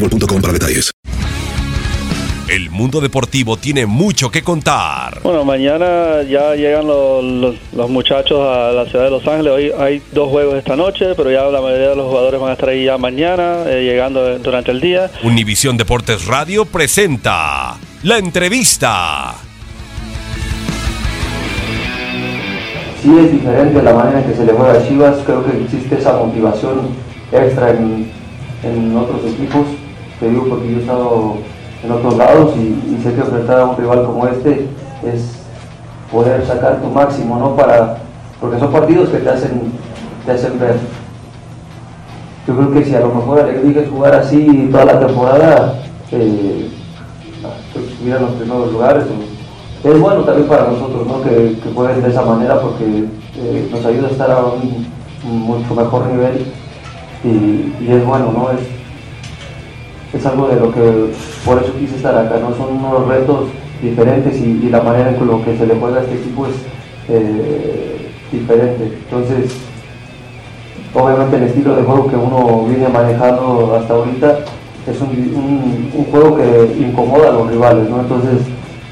boostmobile.com para detalles. El mundo deportivo tiene mucho que contar. Bueno, mañana ya llegan los, los- los muchachos a la ciudad de Los Ángeles. Hoy hay dos juegos esta noche, pero ya la mayoría de los jugadores van a estar ahí ya mañana, eh, llegando durante el día. Univisión Deportes Radio presenta la entrevista. sí es diferente la manera en que se le mueve a Chivas, creo que existe esa motivación extra en, en otros equipos, te digo porque yo he estado en otros lados y, y sé que enfrentar a un rival como este es poder sacar tu máximo, ¿no? Para, porque son partidos que te hacen, te hacen ver. Yo creo que si a lo mejor eliges jugar así toda la temporada, eh, que estuviera en los primeros lugares. es bueno también para nosotros ¿no? que, que jueguen de esa manera porque eh, nos ayuda a estar a un, mucho mejor nivel y, y es bueno, ¿no? Es algo de lo que por eso quise estar acá, ¿no? Son unos retos diferentes y, la manera en lo que se le juega a este equipo es eh, diferente. Entonces, obviamente el estilo de juego que uno viene manejando hasta ahorita es un, un- juego que incomoda a los rivales, ¿no? Entonces,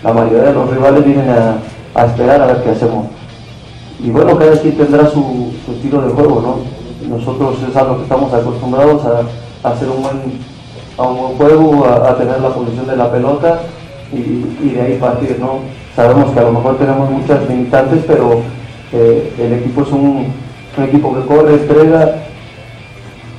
la mayoría de los rivales vienen a, a esperar a ver qué hacemos. Y bueno, cada quien tendrá su, estilo de juego, ¿no? Nosotros es algo que estamos acostumbrados a, a hacer un buen, a un buen juego, a, tener la posición de la pelota y, de ahí partir, ¿no? Sabemos que a lo mejor tenemos muchas limitantes, pero eh, el equipo es un, equipo que corre, entrega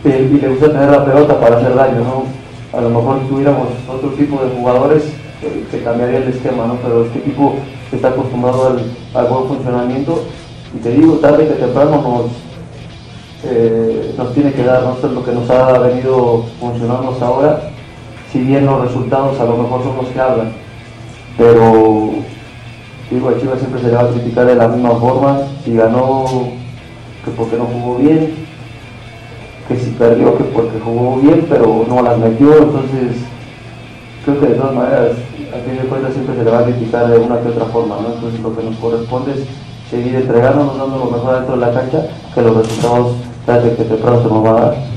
eh, y le gusta tener la pelota para hacer daño, ¿no? A lo mejor tuviéramos otro tipo de jugadores, eh, se cambiaría el esquema, ¿no? Pero este equipo está acostumbrado al, al buen funcionamiento y te digo, tarde que temprano nos, eh, nos tiene que dar, ¿no? Lo que nos ha venido funcionando hasta ahora, si bien los resultados a lo mejor son los que hablan, pero digo, a Chivas siempre se le va a criticar de la misma forma, si ganó, que porque no jugó bien, que si perdió, que porque jugó bien, pero no las metió, entonces creo que de todas maneras, a fin de cuentas siempre se le va a criticar de una que otra forma, ¿no? Entonces lo que nos corresponde es seguir entregándonos, dando lo mejor dentro de la cancha, que los resultados tarde que temprano se nos van a dar.